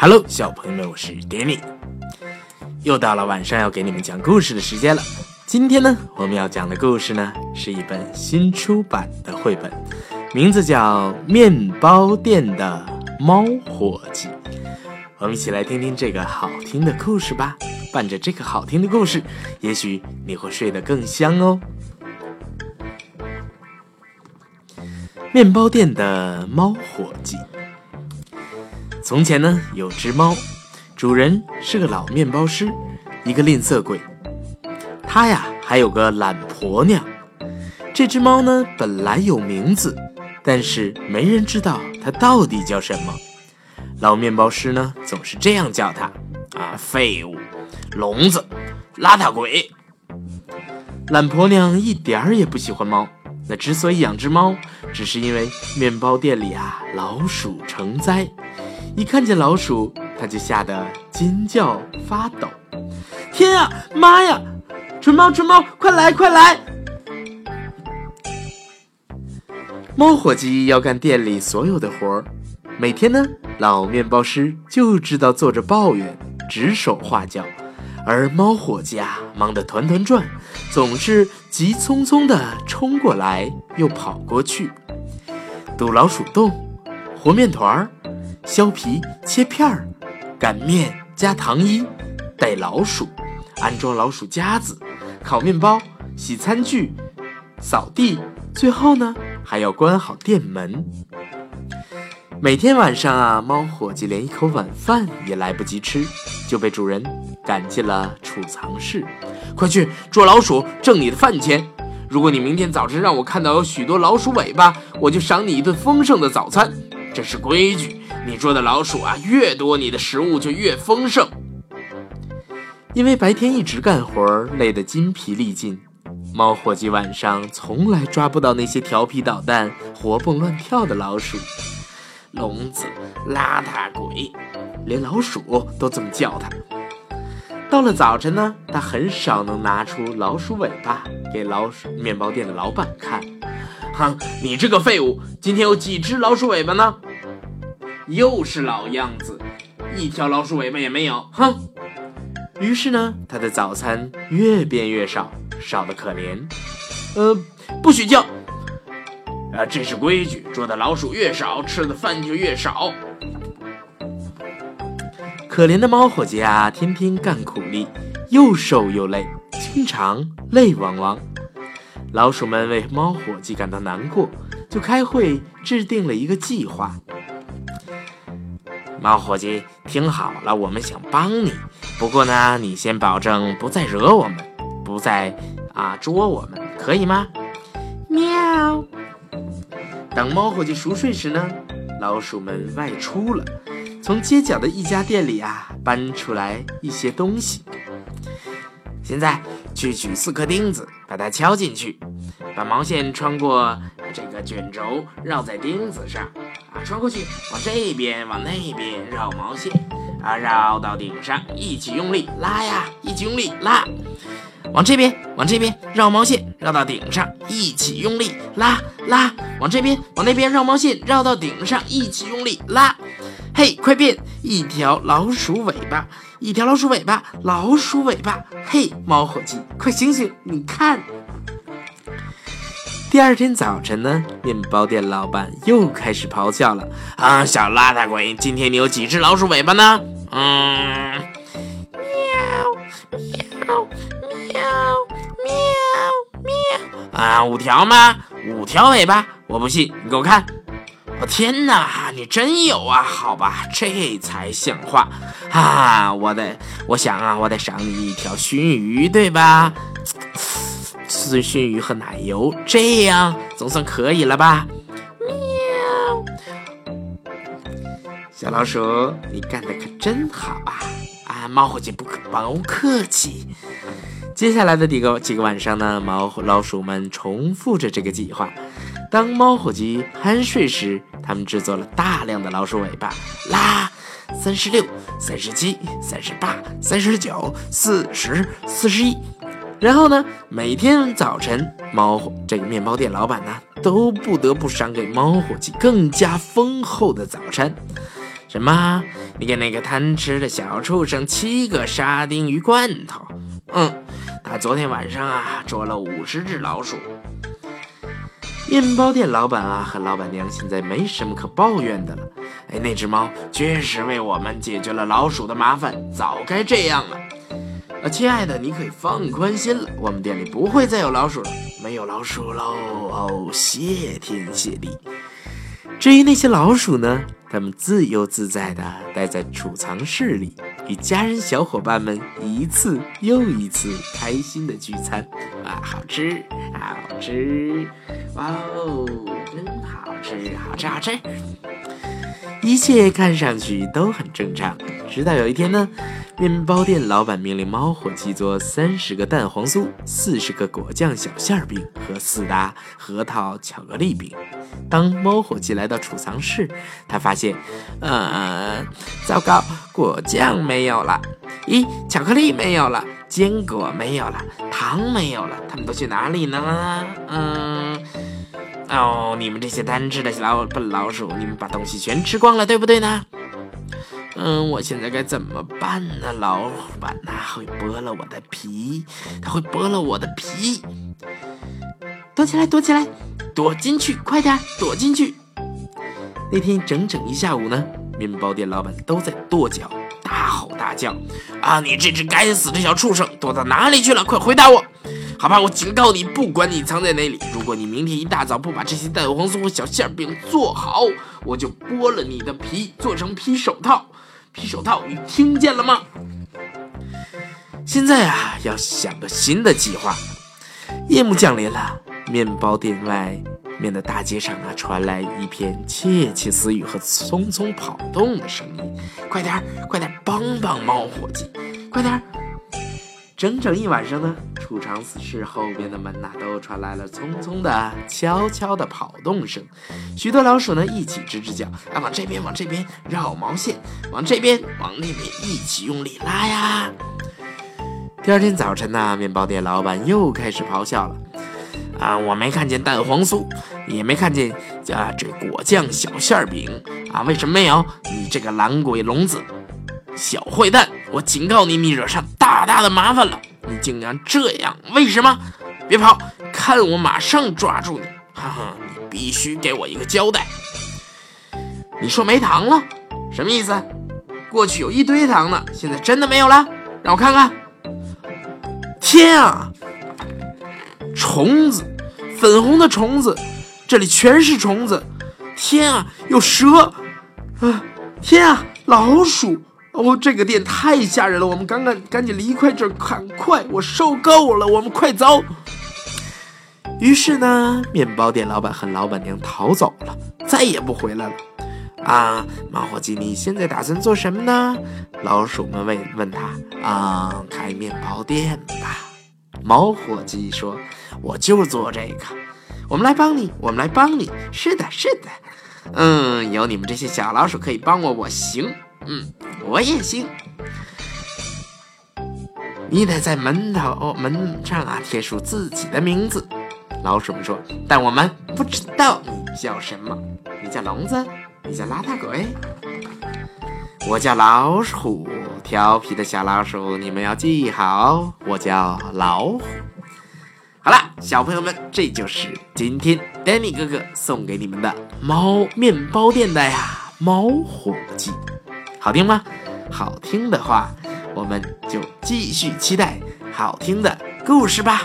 Hello，小朋友们，我是 Danny，又到了晚上要给你们讲故事的时间了。今天呢，我们要讲的故事呢，是一本新出版的绘本，名字叫《面包店的猫伙计》。我们一起来听听这个好听的故事吧。伴着这个好听的故事，也许你会睡得更香哦。面包店的猫伙计。从前呢，有只猫，主人是个老面包师，一个吝啬鬼。他呀，还有个懒婆娘。这只猫呢，本来有名字，但是没人知道它到底叫什么。老面包师呢，总是这样叫它：啊，废物，聋子，邋遢鬼。懒婆娘一点儿也不喜欢猫。那之所以养只猫，只是因为面包店里啊，老鼠成灾。一看见老鼠，他就吓得尖叫发抖。天啊，妈呀！蠢猫，蠢猫，快来，快来！猫伙计要干店里所有的活儿，每天呢，老面包师就知道坐着抱怨，指手画脚，而猫伙计啊，忙得团团转，总是急匆匆地冲过来又跑过去，堵老鼠洞，和面团儿。削皮、切片儿、擀面、加糖衣、逮老鼠、安装老鼠夹子、烤面包、洗餐具、扫地，最后呢还要关好店门。每天晚上啊，猫伙计连一口晚饭也来不及吃，就被主人赶进了储藏室。快去捉老鼠，挣你的饭钱！如果你明天早晨让我看到有许多老鼠尾巴，我就赏你一顿丰盛的早餐。这是规矩。你捉的老鼠啊，越多，你的食物就越丰盛。因为白天一直干活，累得筋疲力尽，猫伙计晚上从来抓不到那些调皮捣蛋、活蹦乱跳的老鼠。聋子、邋遢鬼，连老鼠都这么叫他。到了早晨呢，他很少能拿出老鼠尾巴给老鼠面包店的老板看。哼，你这个废物，今天有几只老鼠尾巴呢？又是老样子，一条老鼠尾巴也没有。哼！于是呢，他的早餐越变越少，少得可怜。呃，不许叫！啊，这是规矩，捉的老鼠越少，吃的饭就越少。可怜的猫伙计啊，天天干苦力，又瘦又累，经常泪汪汪。老鼠们为猫伙计感到难过，就开会制定了一个计划。猫伙计，听好了，我们想帮你，不过呢，你先保证不再惹我们，不再啊捉我们，可以吗？喵。等猫伙计熟睡时呢，老鼠们外出了，从街角的一家店里啊搬出来一些东西。现在去取四颗钉子，把它敲进去，把毛线穿过这个卷轴，绕在钉子上。啊，穿过去，往这边，往那边绕毛线，啊，绕到顶上，一起用力拉呀，一起用力拉，往这边，往这边绕毛线，绕到顶上，一起用力拉拉，往这边，往那边绕毛线，绕到顶上，一起用力拉。嘿，快变，一条老鼠尾巴，一条老鼠尾巴，老鼠尾巴。嘿，猫伙计，快醒醒，你看。第二天早晨呢，面包店老板又开始咆哮了：“啊，小邋遢鬼，今天你有几只老鼠尾巴呢？”嗯，喵喵喵喵喵啊，五条吗？五条尾巴？我不信，你给我看！我天哪，你真有啊！好吧，这才像话啊！我得，我想啊，我得赏你一条熏鱼，对吧？吃熏鱼和奶油，这样总算可以了吧？喵！小老鼠，你干的可真好啊！啊，猫伙计不可不客气。接下来的几个几个晚上呢，猫老鼠们重复着这个计划。当猫伙计酣睡时，他们制作了大量的老鼠尾巴，啦，三十六、三十七、三十八、三十九、四十、四十一。然后呢，每天早晨，猫这个面包店老板呢，都不得不赏给猫伙计更加丰厚的早餐。什么？你给那个贪吃的小畜生七个沙丁鱼罐头？嗯，他昨天晚上啊捉了五十只老鼠。面包店老板啊和老板娘现在没什么可抱怨的了。哎，那只猫确实为我们解决了老鼠的麻烦，早该这样了。啊，亲爱的，你可以放宽心了，我们店里不会再有老鼠了，没有老鼠喽。哦，谢天谢地。至于那些老鼠呢？它们自由自在地待在储藏室里，与家人小伙伴们一次又一次开心的聚餐。啊，好吃，好吃，哇哦，真好吃，好吃，好吃。一切看上去都很正常，直到有一天呢，面包店老板命令猫伙计做三十个蛋黄酥、四十个果酱小馅饼和四打核桃巧克力饼。当猫伙计来到储藏室，他发现，呃，糟糕，果酱没有了，咦，巧克力没有了，坚果没有了，糖没有了，他们都去哪里呢？嗯，哦，你们这些贪吃的老笨老鼠，你们把东西全吃光了，对不对呢？嗯，我现在该怎么办呢？老板呐，会剥了我的皮，他会剥了我的皮，躲起来，躲起来。躲进去，快点躲进去！那天整整一下午呢，面包店老板都在跺脚、大吼大叫：“啊，你这只该死的小畜生，躲到哪里去了？快回答我！好吧，我警告你，不管你藏在哪里，如果你明天一大早不把这些蛋黄酥和小馅饼做好，我就剥了你的皮，做成皮手套。皮手套，你听见了吗？现在啊，要想个新的计划。夜幕降临了。”面包店外面的大街上啊，传来一片窃窃私语和匆匆跑动的声音。快点，快点，帮帮猫伙计！快点！整整一晚上呢，储藏室后边的门呐，都传来了匆匆的、悄悄的跑动声。许多老鼠呢，一起吱吱叫，啊，往这边，往这边绕毛线，往这边，往那边，一起用力拉呀！第二天早晨呢，面包店老板又开始咆哮了。啊，我没看见蛋黄酥，也没看见啊这果酱小馅饼啊，为什么没有？你这个懒鬼聋子，小坏蛋！我警告你，你惹上大大的麻烦了！你竟然这样，为什么？别跑，看我马上抓住你！哈哈，你必须给我一个交代。你说没糖了，什么意思？过去有一堆糖呢，现在真的没有了？让我看看。天啊！虫子，粉红的虫子，这里全是虫子！天啊，有蛇！啊，天啊，老鼠！哦，这个店太吓人了，我们赶赶赶紧离开这儿，赶快！我受够了，我们快走！于是呢，面包店老板和老板娘逃走了，再也不回来了。啊，猫伙计，你现在打算做什么呢？老鼠们问问他。啊，开面包店吧。猫伙计说：“我就做这个，我们来帮你，我们来帮你。是的，是的，嗯，有你们这些小老鼠可以帮我，我行，嗯，我也行。你得在门头门上啊贴出自己的名字。”老鼠们说：“但我们不知道你叫什么，你叫聋子，你叫邋遢鬼，我叫老鼠。”调皮的小老鼠，你们要记好，我叫老虎。好了，小朋友们，这就是今天 Danny 哥哥送给你们的猫面包店的呀猫伙计，好听吗？好听的话我们就继续期待好听的故事吧。